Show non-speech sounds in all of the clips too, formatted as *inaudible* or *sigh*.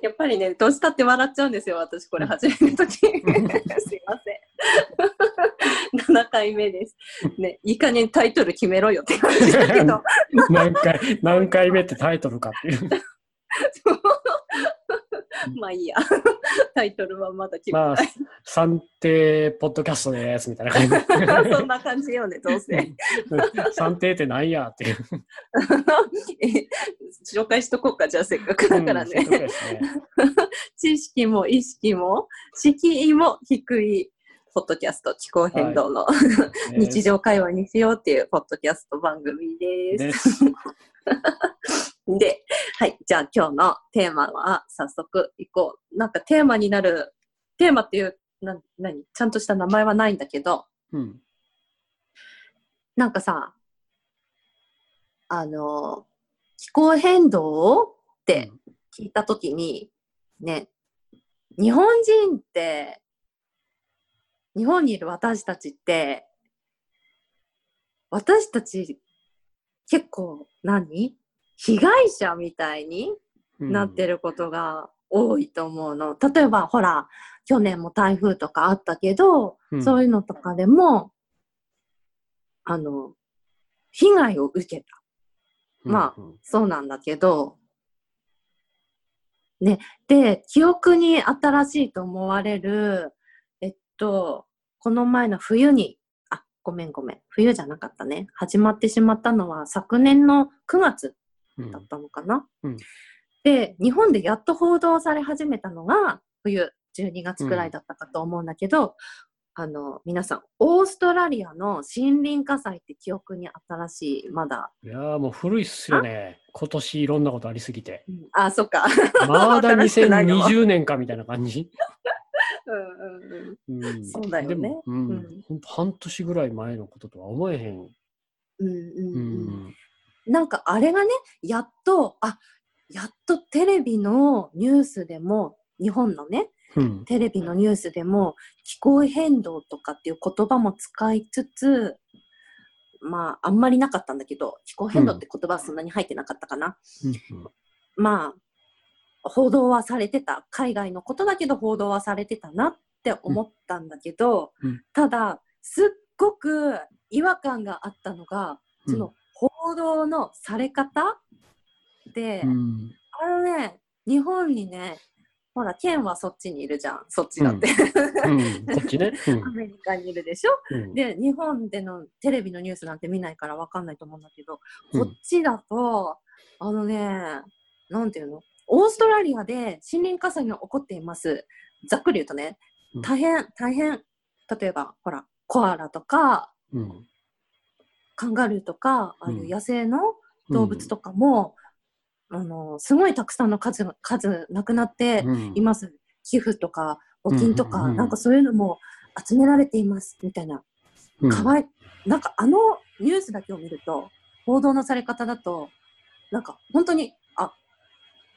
やっぱりね、年経って笑っちゃうんですよ、私、これ始めるとき。*laughs* すいません。*laughs* 7回目です。ね、いい加減タイトル決めろよって感じだけど。*laughs* 何回、何回目ってタイトルかっていう。まあいいや。*laughs* タイトルはまだ決めまあ算定ポッドキャストです、みたいな感じ。*laughs* そんな感じよね、どうせ。算定ってなんやっていう。*laughs* え紹介しとこうか、じゃあせっかくだからうんね。知識も意識も敷居も低いポッドキャスト気候変動の、日常会話にしようっていうポッドキャスト番組です。です。で、はい、じゃあ今日のテーマは早速行こう。なんかテーマになる、テーマっていう、な何？ちゃんとした名前はないんだけど、うん。なんかさ、あの、気候変動って聞いたときに、ね、日本人って、日本にいる私たちって、私たち結構何？被害者みたいにうんなってることが多いと思うの。例えば、ほら、去年も台風とかあったけど、うんそういうのとかでも、あの、被害を受けた。まあうんそうなんだけど、ね、で、記憶に新しいと思われる、えっと、この前の冬に、あ、ごめんごめん、冬じゃなかったね。始まってしまったのは昨年の9月うんだったのかな。うんで、日本でやっと報道され始めたのが、冬12月くらいだったかと思うんだけど、あの、皆さん、オーストラリアの森林火災って記憶に新しい、まだ、いやーもう古いっすよね。今年いろんなことありすぎて。うんあ、そっか。まだ *laughs* 新しくないの2020年かみたいな感じ。うんうんうんそうだよねでも、ううんん、ほんと半年ぐらい前のこととは思えへん。うんうんううんん。なんかあれがね、やっと、あ、やっとテレビのニュースでも、日本のね、うん。テレビのニュースでも気候変動とかっていう言葉も使いつつ、まあ、あんまりなかったんだけど、気候変動って言葉はそんなに入ってなかったかな。まあ、報道はされてた。海外のことだけど報道はされてたなって思ったんだけど、うんただ、すっごく違和感があったのが、うんその報道のされ方？で、うん。あのね、日本にね、ほら、ケンはそっちにいるじゃん。そっちだって。うん。*laughs* こっちね。アメリカにいるでしょ？うん。で、日本でのテレビのニュースなんて見ないからわかんないと思うんだけど、うんこっちだと、あのね、なんていうの？オーストラリアで森林火災が起こっています。ざっくり言うとねう、ん大変、大変、例えば、ほら、コアラとか、うん。カンガルーとか、ああいううん。野生の動物とかも、あの、すごいたくさんの数が、数なくなってうん。います。寄付とか、募金とか、うんうんうんなんかそういうのも集められています、みたいな。うん。かわい、なんかあのニュースだけを見ると、報道のされ方だと、なんか本当に、あ、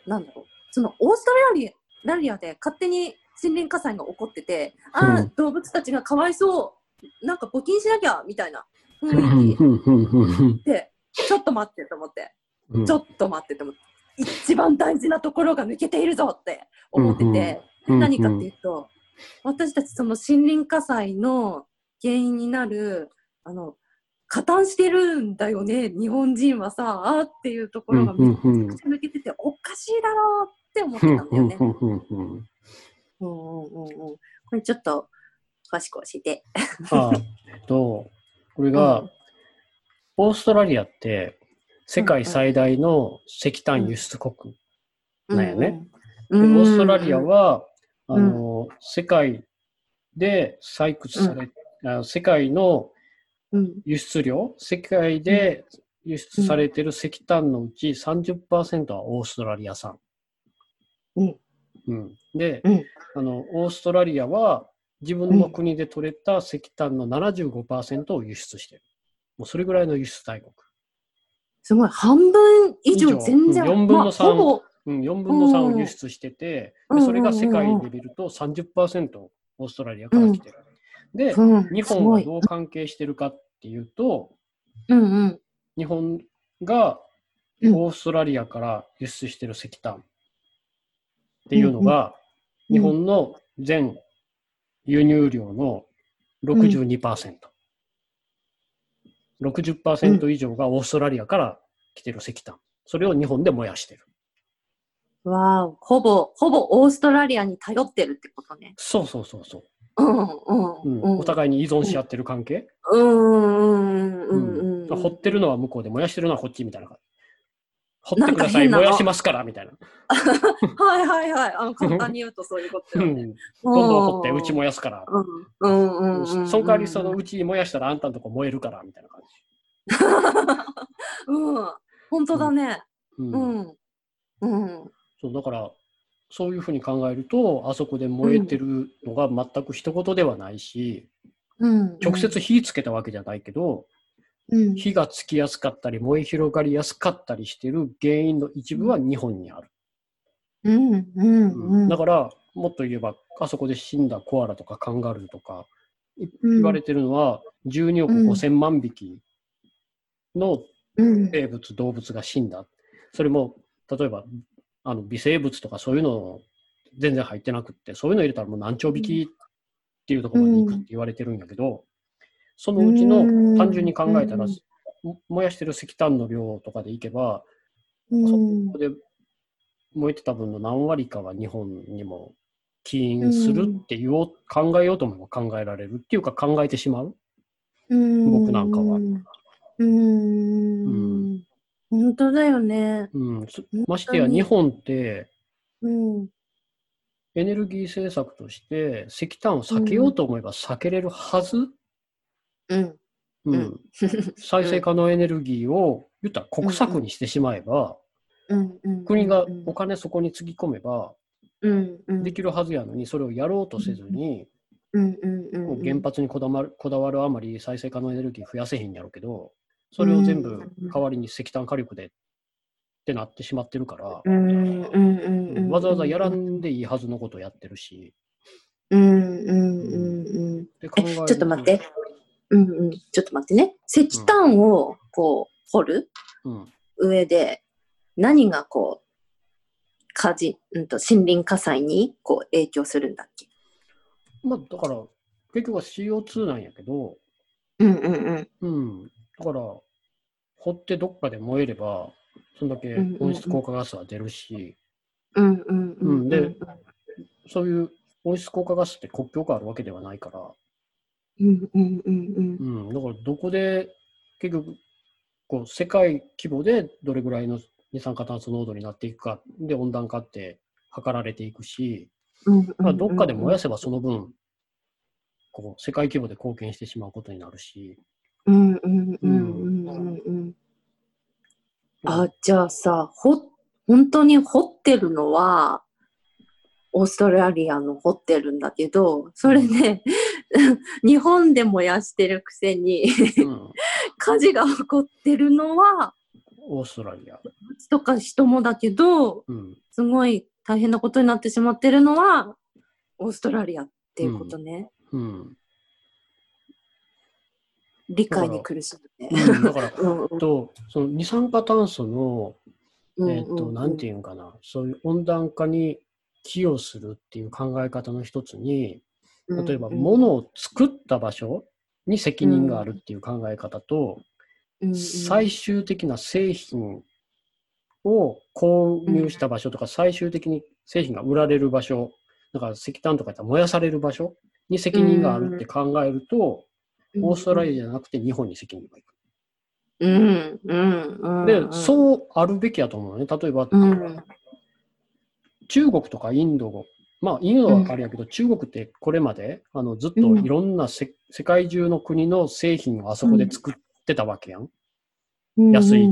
なんだろう、そのオーストラリアラリアで勝手に森林火災が起こってて、ああ、うん。動物たちがかわいそう、なんか募金しなきゃ、みたいな。うん雰囲気。で、ちょっと待ってと思って、うん、ちょっと待ってと思って、一番大事なところが抜けているぞって思ってて、うんうん、何かっていうと、私たちその森林火災の原因になる、あの、加担してるんだよね、日本人はさ、あっていうところがめちゃくちゃ抜けてて、おかしいだろうって思ってたんだよね。これちょっと、詳しく教えて。あ、えっと、これが、うん。オーストラリアって世界最大の石炭輸出国。なんやね。うんでうん。オーストラリアは、うんあの、世界で採掘され、あ世界のうん、輸出量、世界で輸出されてる石炭のうち30%はオーストラリア産。うん、うん、で、うん。あの、オーストラリアは自分の国で取れた石炭の75%を輸出してる。もうそれぐらいの輸出大国。すごい、半分以上全然、うん四分の三。まあほぼ、うん、4分の3を輸出してて、うん。でそれが世界で見ると30%オーストラリアから来てる。で、うん、日本はいどう関係してるかっていうと、うんうん。日本がうん。オーストラリアから輸出してる石炭っていうのが、日本の全輸入量の62%。60%以上がオーストラリアから来てる石炭。それを日本で燃やしてる。わーほぼ、ほぼオーストラリアに頼ってるってことね。そうそうそうそう。うんうんうんうん。お互いに依存し合ってる関係、うんうんうんうん。掘ってるのは向こうで燃やしてるのはこっちみたいな感じ。掘ってください、燃やしますから、みたいな。*laughs* はいはいはい。あの簡単に言うとそういうことよね。*laughs* うん。どんどん掘って、うち燃やすから。うんうんうんうんうん。その代わり、そのうち燃やしたらあんたのとこ燃えるから、みたいな感 *laughs* うん。本当だね。じ。うんうん。うん。そうだから、そういうふうに考えると、あそこで燃えてるのが全く一言ではないし、うん。直接火つけたわけじゃないけど、うん。火がつきやすかったり、燃え広がりやすかったりしてる原因の一部は日本にある。うん。うん。うん。だから、もっと言えば、あそこで死んだコアラとかカンガルーとか、言われてるのは、12億うん5000万匹のうん。生物、動物が死んだ。それも、例えば、あの微生物とかそういうの全然入ってなくって、そういうの入れたらもう何兆匹っていうところまで行くって言われてるんやけど、そのうちのうん単純に考えたら燃やしてる石炭の量とかでいけば、うんそこで燃えてた分の何割かは日本にも起因するっていうを考えようと思えば考えられるっていうか考えてしまう。うん僕なんかはうん。本当だよね。うん、ましてや日本ってうん。エネルギー政策として石炭を避けようと思えば避けれるはず、うん。再生可能エネルギーを言ったら国策にしてしまえば、うん。うん。国がお金そこにつぎ込めばうん。うん。できるはずやのにそれをやろうとせずに、うん。うん。うん。もう原発にこだわるこだわるあまり再生可能エネルギー増やせへんやろうけど、それを全部代わりに石炭火力でってなってしまってるから、うん。うん。うん。うん。わざわざやらんでいいはずのことをやってるし。うん。うん。うん。で考え、ちょっと待って。うん。うん。ちょっと待ってね。石炭を、こう、掘るうん。上で、何がこう、火事、うんと、森林火災に、こう、影響するんだっけ？まあ、だから、結局は CO2 なんやけど、うんうんうん。うん。だから、掘ってどっかで燃えれば、そんだけ温室効果ガスは出るし、うんうんうん。うんでそういう温室効果ガスって国境があるわけではないから、うんうんうんうん。だから、どこで、結局、こう、世界規模でどれぐらいの二酸化炭素濃度になっていくか、で、温暖化って測られていくし、うん。まあ、どっかで燃やせばその分、こう、世界規模で貢献してしまうことになるし、うんうんうんうんうんうん。あ、じゃあさ、ほ、本当に掘ってるのは、オーストラリアの掘ってるんだけど、それで、*laughs* 日本で燃やしてるくせに、うん、火事が起こってるのは、オーストラリア。町とか人もだけど、うん。すごい大変なことになってしまってるのは、オーストラリアっていうことね。うん。理解に苦しむね。うん、だから、*laughs* うんうんと、その二酸化炭素の、うんえっ、と、なんていうんかな、そういう温暖化に寄与するっていう考え方の一つに、例えば、物を作った場所に責任があるっていう考え方と、最終的な製品を購入した場所とか、最終的に製品が売られる場所、だから石炭とかやったら燃やされる場所に責任があるって考えると、オーストラリアじゃなくて日本に責任がいく。うんうんうん、で、そうあるべきやと思うね。例えば、うん。中国とかインド、まあ、インドはあれやけど、中国ってこれまであのずっといろんなせ、世界中の国の製品をあそこで作ってたわけやん。安い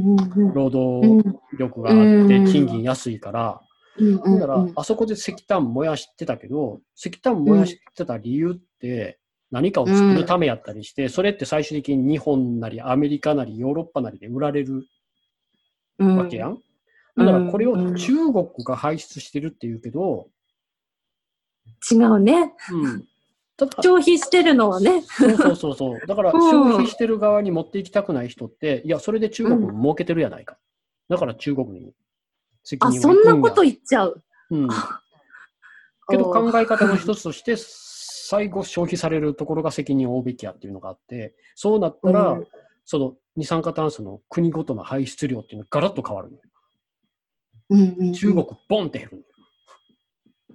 労働力があって、賃金安いから。だから、あそこで石炭燃やしてたけど、石炭燃やしてた理由って、何かを作るためやったりして、それって最終的に日本なりアメリカなりヨーロッパなりで売られるわけやん。だからこれを中国が排出してるっていうけど、違うね。うん。消費してるのはね。そうそうそうそう。*laughs* だから消費してる側に持っていきたくない人って、いや、それで中国も儲けてるやないか。だから中国に責任をあ、そんなこと言っちゃう。うん。けど考え方の一つとして、最後消費されるところが責任を負うべきやっていうのがあって、そうなったら、うんその二酸化炭素の国ごとの排出量っていうのがガラッと変わるのよ。うんうんうん中国、ボンって減るのよ。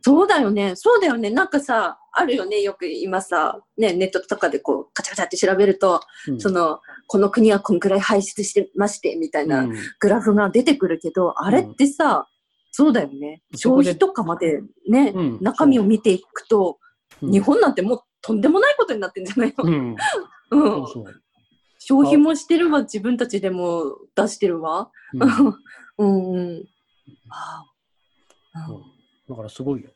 そうだよね。そうだよね。なんかさ、あるよね。よく今さ、ね、ネットとかでこう、カチャカチャって調べると、うんその、この国はこんくらい排出してまして、みたいなグラフが出てくるけど、あれってさ、そうだよね。消費とかまでね、うん中身を見ていくと、うん日本なんてもうとんでもないことになってんじゃないの、うん。消費もしてるわ、自分たちでも出してるわ。うん *laughs* うんうん。わあうんだからすごいよ。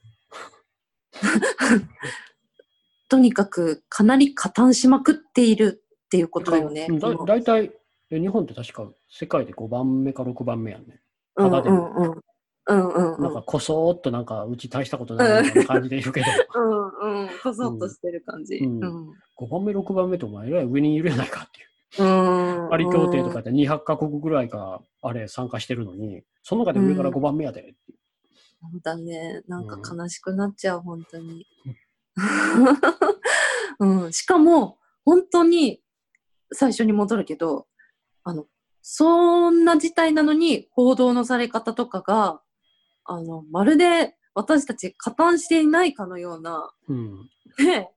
とにかくかなり加担しまくっているっていうことだよね。うんだだいたい、え日本って確か世界で5番目か6番目やね。うんうんただでもうん。うんうんうん。なんかこそーっとなんかうち大したことないみたいな感じでいるけど、うんうん。こそっとしてる感じ。ううんん。5番目、6番目とお前えらい上にいるやないかっていう。うん。パリ協定とかで200カ国ぐらいがあれ参加してるのに、その中で上から5番目やでっていう。だね。なんか悲しくなっちゃう、本当に。うん。*laughs* しかも、本当に、最初に戻るけど、あの、そんな事態なのに、報道のされ方とかが、あの、まるで私たち加担していないかのような、うん。ね、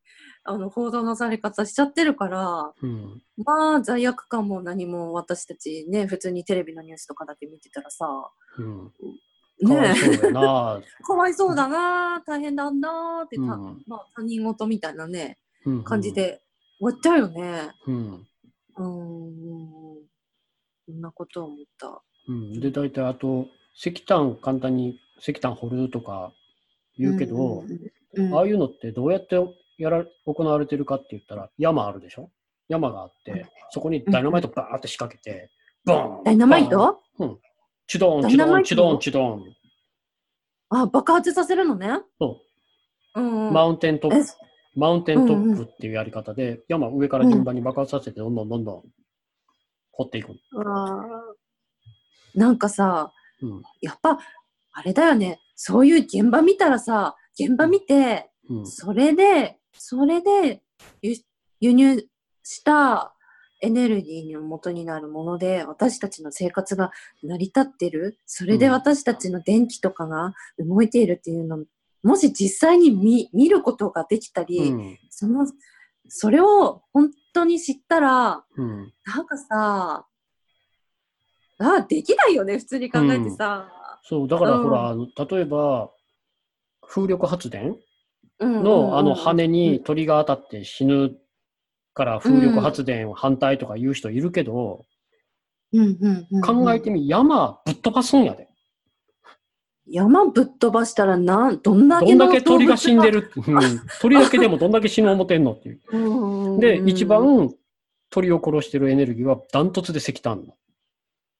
あの、報道のされ方しちゃってるから、うん。まあ、罪悪感も何も私たちね、普通にテレビのニュースとかだけ見てたらさ、うん。ねいそうやな *laughs* かわいそうだな、大変だなってた、うんまあ、他人事みたいなね、うん感じ。で終わっちゃうよね。うん。うーん。そんなことを思った。うん。で、大体あと、石炭簡単に石炭掘るとか言うけど、うんうんああいうのってどうやってやら行われてるかって言ったら、山あるでしょ？山があって、そこにダイナマイトバーって仕掛けて、ボーンダイナマイト？うん。チドン、ダチドン、チドン、チドン。あ、爆発させるのね？そうう。ん、うん。マウンテントッえプ、マウンテントップっていうやり方で、山上から順番に爆発させて、どんどんどんどん掘っていく。なんかさ、うん。やっぱ、あれだよね。そういう現場見たらさ、現場見て、うん。それで、それで輸輸入したエネルギーの元になるもので、私たちの生活が成り立ってる。それでうん私たちの電気とかが動いているっていうの、もし実際に見見ることができたり、うん。その、それを本当に知ったら、うん。なんかさ、あできないよね、普通に考えてさ。そう、だからうんほら、あの例えば、風力発電うんのあの羽うんに鳥が当たって死ぬから風力発電反対とか言う人いるけど、うんうんうん考えてみ、山ぶっ飛ばすんやで。山ぶっ飛ばしたらなん、どんだけのどんだけ鳥が死んでる？うん鳥だけでもどんだけ死ぬ思てんのっていう。うんで、一、番鳥を殺してるエネルギーはダントツで石炭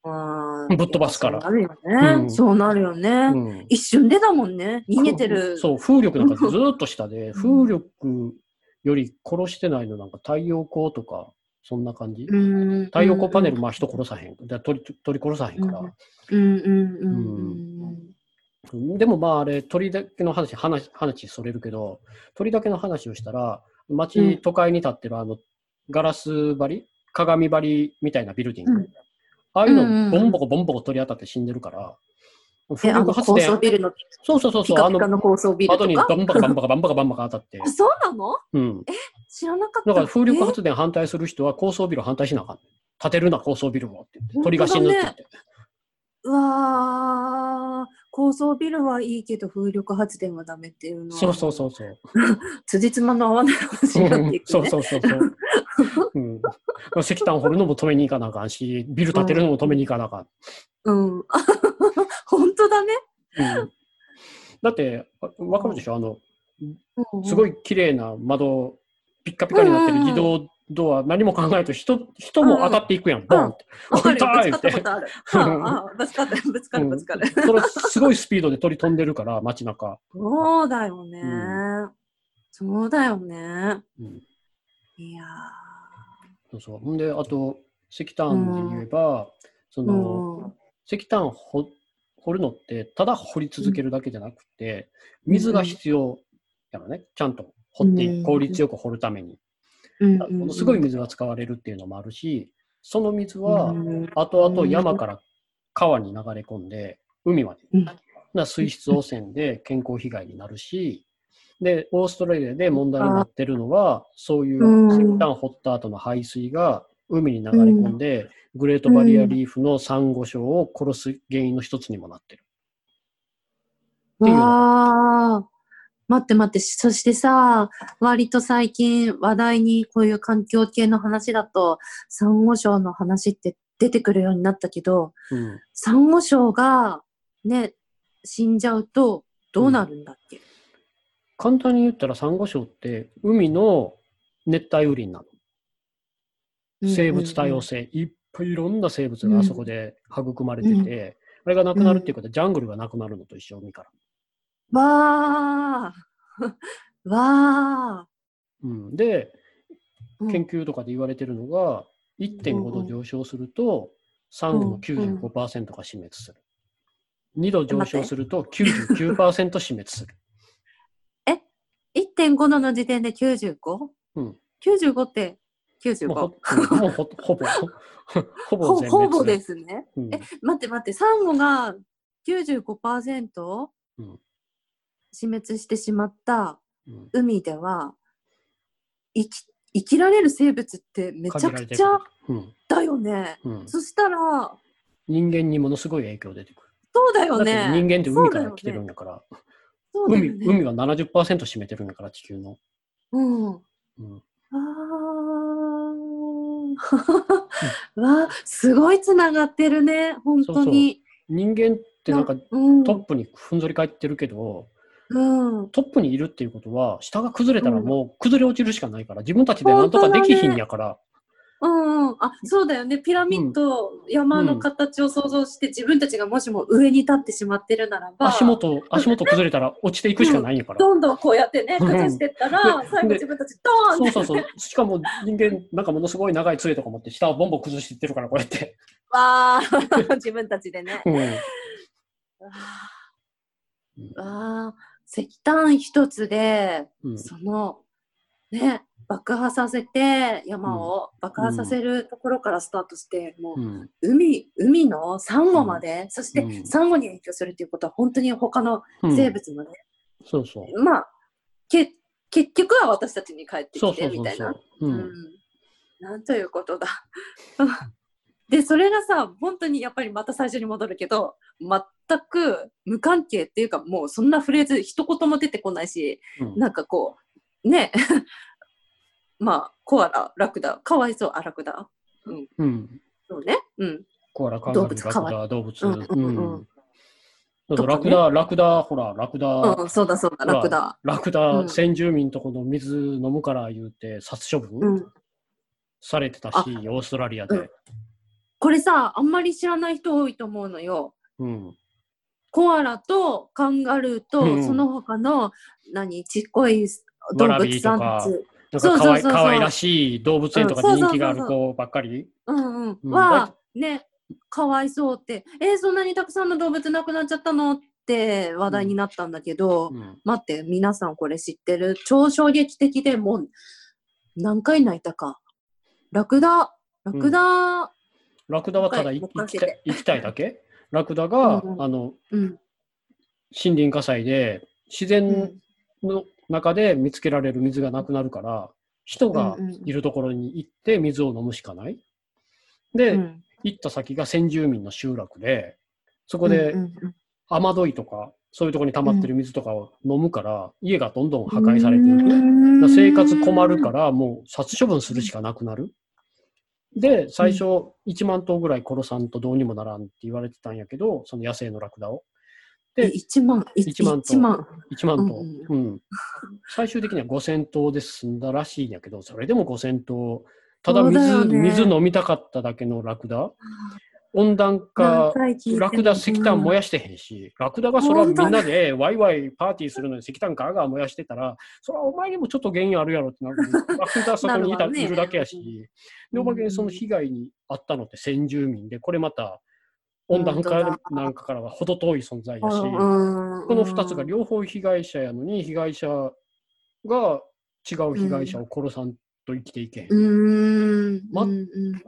あぶっ飛ばすからそうなるよね。うんそうなるよね、の。うん一瞬でだもんね。逃げてる。そう、風力なんかずーっと下で、うん風力より殺してないのなんか太陽光とか、そんな感じ？うん。太陽光パネル、まあ人殺さへん。で鳥鳥殺さへんから。でもまああれ、鳥だけの話、話、話それるけど、鳥だけの話をしたら、街、うん都会に建ってるあの、ガラス張り？鏡張りみたいなビルディング。うんああいうの、ボンボコボンボコ鳥当たって死んでるから、風力発電、層ビルの、そうそうそうそう、あの、高層ビルとか？バンバカバンバカバンバカバンバカ当たってあ、、そうなのうん。知らなかった。だから風力え発電反対する人は高層ビル反対しなあかん。建てるな、高層ビルをって鳥が死ぬって言って。うわー、高層ビルはいいけど風力発電はダメっていうのは。そうそうそうそう。辻褄の合わない話になっていく、ね。そうそうそうそう。うん、石炭掘るのも止めに行かなあかんし、ビル建てるのも止めに行かなあかん。うん。*laughs* 本当だね。うん、だって、あわかるでしょ？あの、すい。ごい綺麗な窓、ピッカピカになってる自動ドア、何も考えると人、人も当たっていくやん、ボンって。わかるよ。ぶ痛いつかったことある。ぶつかった、ぶつかる、ぶつかる。それすごいスピードで鳥飛んでるから、街中。そうだよね。うそうだよね。うん、いやそうそう。ほんで、あと、石炭で言えば、そー。の、うん。石炭掘掘るのって、ただ掘り続けるだけじゃなくて、水が必要やろね。ちゃんと掘って効率よく掘るために。うんものすごい水が使われるっていうのもあるし、その水はうん後々山から川に流れ込んで、海まで。うんだから水質汚染で健康被害になるし、で、オーストラリアで問題になってるのは、そういううん石炭掘った後の排水が海に流れ込んで、グレートバリアリーフのサンゴ礁を殺す原因の一つにもなってる。うのわあ。待って待って、そしてさ、割と最近話題にこういう環境系の話だと、サンゴ礁の話って出てくるようになったけど、うん。サンゴ礁がね、死んじゃうとどうなるんだっけ、簡単に言ったらサンゴ礁って海の熱帯雨林なの。生物多様性、いっぱいいろんな生物があそこで育まれてて、あれがなくなるっていうことは、ジャングルがなくなるのと一緒、海から。わあ。*laughs* わあ。うん、で、うん研究とかで言われてるのが、1.5度上昇すると、サンゴの95%が死滅する。2度上昇すると99%死滅する。1.5度の時点で 95?95 うん、95って95。もうもうほほぼ、ほぼほ全滅。ほぼですね。うんえ、待って待って、サンゴが95%うん死滅してしまったうん海では、生き生きられる生物ってめちゃくちゃうんだよね。うん、そしたら、人間にものすごい影響出てくる。そうだよね。人間って海から来てるんだから、そうだよね海海は70%占めてるんだから、地球の。うん。うんあ *laughs* ーわあ、すごいつながってるね、本当に。人間ってなんかうん、トップにふんぞり返ってるけど、うん、トップにいるっていうことは、下が崩れたらもう崩れ落ちるしかないから、自分たちでなんとかできひんやから、うんうん、あそうだよね、ピラミッド、山の形を想像して、自分たちがもしも上に立ってしまってるならば、足元、足元崩れたら落ちていくしかないんやから。どんどんこうやってね、うん。崩してったら、で最後で自分たちドーンって。そうそうそう。しかも人間、なんかものすごい長い杖とか持って、下をボンボン崩していってるから、こうやって。わー。*laughs* 自分たちでね。うん。わー。わー。石炭一つで、うん。その、ね、爆破させて、山を爆破させるところからスタートして、もう、うん。海、海のサンゴまで、そしてうん。サンゴに影響するっていうことは、本当に他のうん。生物もね、そうそう。まあ、け結局は私たちに帰ってきてみたいな。なんということだ。*laughs* で、それがさ、本当にやっぱりまた最初に戻るけど、全く無関係っていうか、もうそんなフレーズ一言も出てこないし、うん。なんかこう、ね、*laughs* まあ、コアラ、ラクダ、かわいそう、あ、ラクダ。うん。そうね。うん。コアラ、カンガルー、動物ラクダ、動物。うんうんうんラクダ、ラクダ、ほら、ラクダ、うん、そうだそうだ、ラクダ。ラクうダ、ん先住民とこの水飲むから言うて、殺処う分ん。されてたし、あオーストラリアうんで。これさ、あんまり知らない人多いと思うのよ。うん。コアラとカンガルーと、うんその他の、何、ちっこい動物さんーとかたち。なんかかわいそうそうそうそう。かわいらしい動物園とかでうん人気がある子ばっかり。うんうん。うんは、ね、かわいそうって、えーそんなにたくさんの動物亡くなっちゃったの？って話題になったんだけど、うん。待って、皆さんこれ知ってる？超衝撃的でもう何回泣いたか。ラクダ、ラクダ、ラクダはただいもう一回生きたい生きたいだけ？ラクダが、うんうん。あのうん、森林火災で自う然ん、の中で見つけられる水がなくなるから、人がいるところに行って水を飲むしかない。で、うん行った先が先住民の集落で、そこで雨どいとか、そういうところに溜まってる水とかを飲むから、家がどんどん破壊されていく。生活困るから、もう殺処分するしかなくなる。で、最初、1万頭ぐらい殺さんとどうにもならんって言われてたんやけど、その野生のラクダを。えで、1万、い1万頭1万。1万頭。うんうん。最終的には5000頭で済んだらしいんやけど、それでも5000頭。ただ水、よね水飲みたかっただけのラクダ。温暖化、ラクダ石炭燃ややしてへんし、ラクダがそれはみんなでワイワイパーティーするのに石炭ガーガー燃やしてたら、それはお前にもちょっと原因あるやろってなる。*laughs* ラクダそこにいたねいるだけやし、で、おまけにその被害に遭ったのって先住民で、これまた温暖化なんかからは程遠い存在だし、うんこの2つが両方被害者やのに、被害者が違う被害者を殺さんと生きていけへん。うん。ま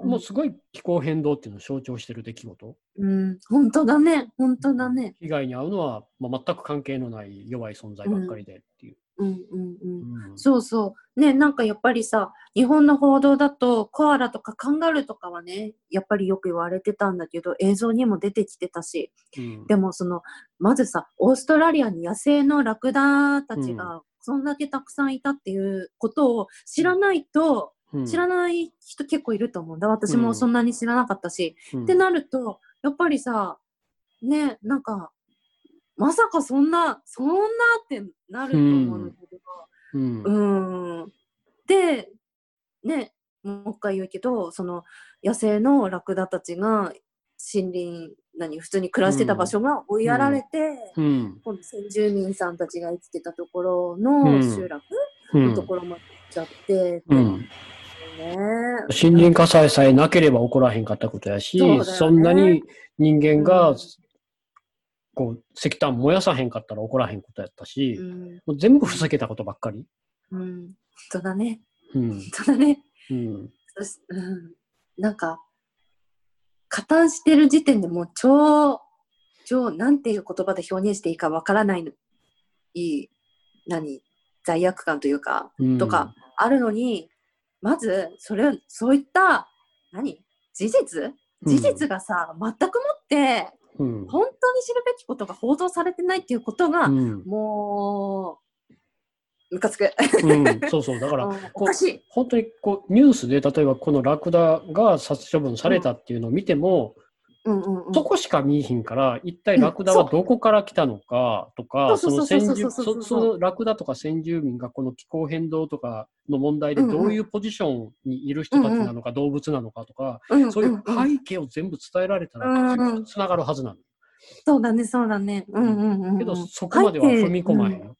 もうすごい気候変動っていうのを象徴してる出来事。うん。本当だね。本当だね。被害に遭うのは、まあ、全く関係のない弱い存在ばっかりでっていう。うんうんそうそう。ね、なんかやっぱりさ、日本の報道だと、コアラとかカンガルーとかはね、やっぱりよく言われてたんだけど、映像にも出てきてたし、うん。でもその、まずさ、オーストラリアに野生のラクダたちうが、そんだけたくさんいたっていうことを知らないと、うん。知らない人結構いると思うんだ。私もそんなに知らなかったし。うん。ってなると、やっぱりさ、ね、なんか、まさかそんな、そんなってなると思うんだけど、うん。うーん。で、ね、もう一回言うけど、その野生のラクダたちが森林、何、普通に暮らしてた場所が追いやられて、うん。今度先住民さんたちが生きてたところうのん。集落うん。のところまで行っちゃって、うん。ね。森林火災さえなければ起こらへんかったことやし、そね。そんなに人間が、うんこう石炭燃やさへんかったら起こらへんことやったし、うん、もう全部ふざけたことばっかり。うん、本当だね。うん。本当だね。うん。うん、なんか、加担してる時点でもう超、超、なんていう言葉で表現していいかわからないの、いい、何、罪悪感というか、うん。とか、あるのに、まず、それ、そういった、何？事実？事実がさ、全くもって、うん本当に知るべきことが報道されてないっていうことが、うんもう、ムカつく。うんそうそう、だから、*laughs* うんおかしい。本当にこうニュースで例えばこのラクダが殺処分されたっていうのを見ても、うんうんうん。そこしか見えひんから、一体ラクダはどこから来たのかとか、そうそそうそのラクダとか先住民がこの気候変動とかの問題でどういうポジションにいる人たちなのか、動物なのかとか、うんそういうんん背景を全部伝えられたら、うんうんつながるはずなの。そうだね、そうだね。うんうんうんうん。けど、そこまでは踏み込まへんよ。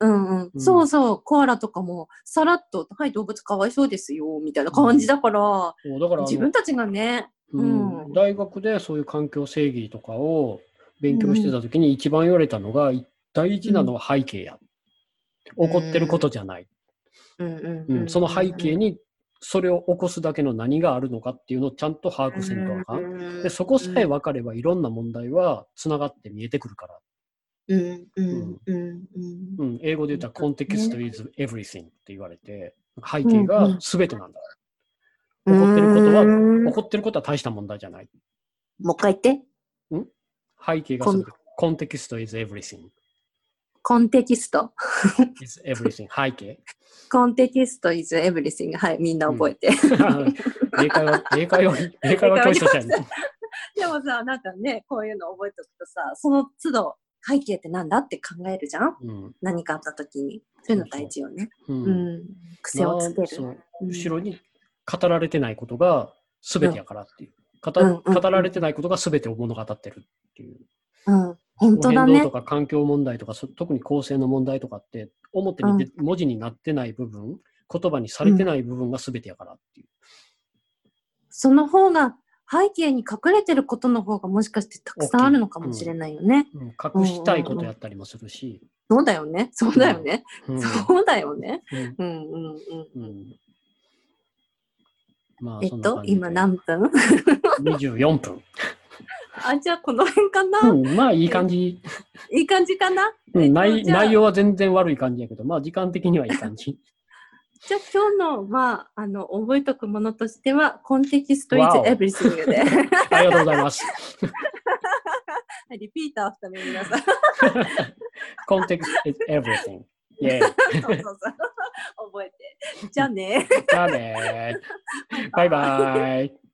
うんうんうんそうそう、コアラとかもさらっと、はい、動物かわいそうですよ、みたいな感じだから、そうだから自分たちがね、うん。うん大学でそういう環境正義とかを勉強してた時に一番言われたのが、大事なのは背景や。起こってることじゃない。その背景にそれを起こすだけの何があるのかっていうのをちゃんと把握せんとあかん。ん。でそこさえ分かればいろんな問題はつながって見えてくるから。英語で言ったら本当ね。context is everything って言われて、背景が全てなんだ。うん。起こってることはうん起こってることは大した問題じゃない。もう一回言って。背景が全て。context is everything. コンテキスト？is everything. 背景？コンテキスト is everything. はい、みんな覚えて。*laughs* 英会話、英会話、英会話教室じゃん。*laughs* でもさ、なんかね、こういうの覚えておくとさ、その都度、背景ってなんだって考えるじゃん？うん。何かあった時に。そういうの大事よね。う。うんん。癖をつける。まあそううん後ろに語られてないことが全てやからっていう。語うんうん語られてないことが全てを物語ってるっていう。うん。本当だね変動と。か環境問題とか、そ特に構成の問題とかって、表に出文字になってない部分、言葉にされてない部分が全てやからっていう。その方が、背景に隠れてることの方がもしかしてたくさんあるのかもしれないよね。うん隠したいことやったりもするし。そうだよね。そうだよね。うんそうだよね。うんうんうんうん。うんまあ、えっと今何分？24分。*laughs* あ、じゃあこの辺かな、うん、まあいい感じ。いい感じかな、えっとうん内内容は全然悪い感じやけど、まあ時間的にはいい感じ。じゃあ今日の、まあ、あの、覚えとくものとしては、 context is わお everything で。*laughs* ありがとうございます。Repeat *laughs* after me 皆さん。Context is everything. イェーイ。そうそうそう。覚えて。じゃあね。じゃあねー。バイバイ。